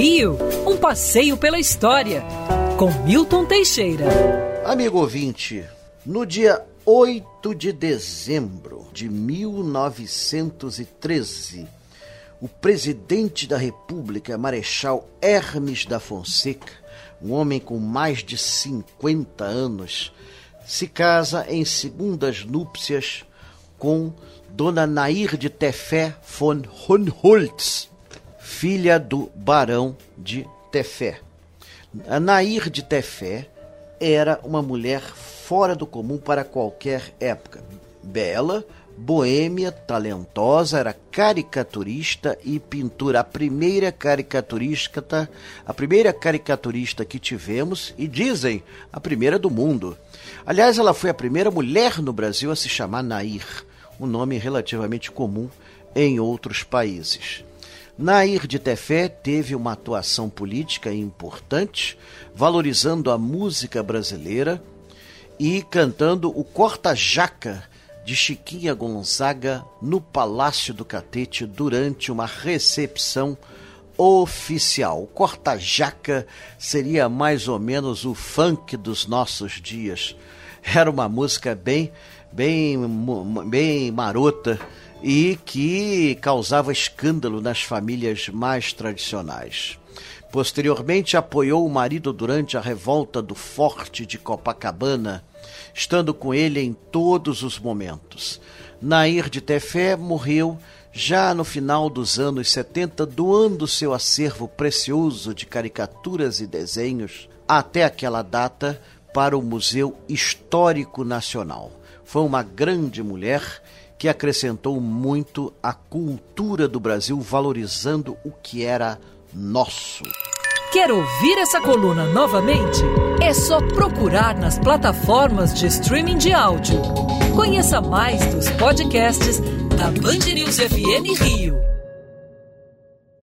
Rio, um passeio pela história, com Milton Teixeira. Amigo ouvinte, no dia 8 de dezembro de 1913, o presidente da República, Marechal Hermes da Fonseca, um homem com mais de 50 anos, se casa em segundas núpcias com Dona Nair de Tefé von Hohenholz, filha do barão de Tefé. A Nair de Tefé era uma mulher fora do comum para qualquer época. Bela, boêmia, talentosa, era caricaturista e pintura. A primeira caricaturista, a primeira caricaturista que tivemos e dizem a primeira do mundo. Aliás, ela foi a primeira mulher no Brasil a se chamar Nair, um nome relativamente comum em outros países. Nair de Tefé teve uma atuação política importante, valorizando a música brasileira e cantando o Corta-Jaca de Chiquinha Gonzaga no Palácio do Catete durante uma recepção oficial. O Corta-Jaca seria mais ou menos o funk dos nossos dias. Era uma música bem, bem, bem marota e que causava escândalo nas famílias mais tradicionais. Posteriormente, apoiou o marido durante a revolta do Forte de Copacabana, estando com ele em todos os momentos. Nair de Tefé morreu já no final dos anos 70, doando seu acervo precioso de caricaturas e desenhos até aquela data para o Museu Histórico Nacional. Foi uma grande mulher que acrescentou muito à cultura do Brasil, valorizando o que era nosso. Quer ouvir essa coluna novamente? É só procurar nas plataformas de streaming de áudio. Conheça mais dos podcasts da Band News FM Rio.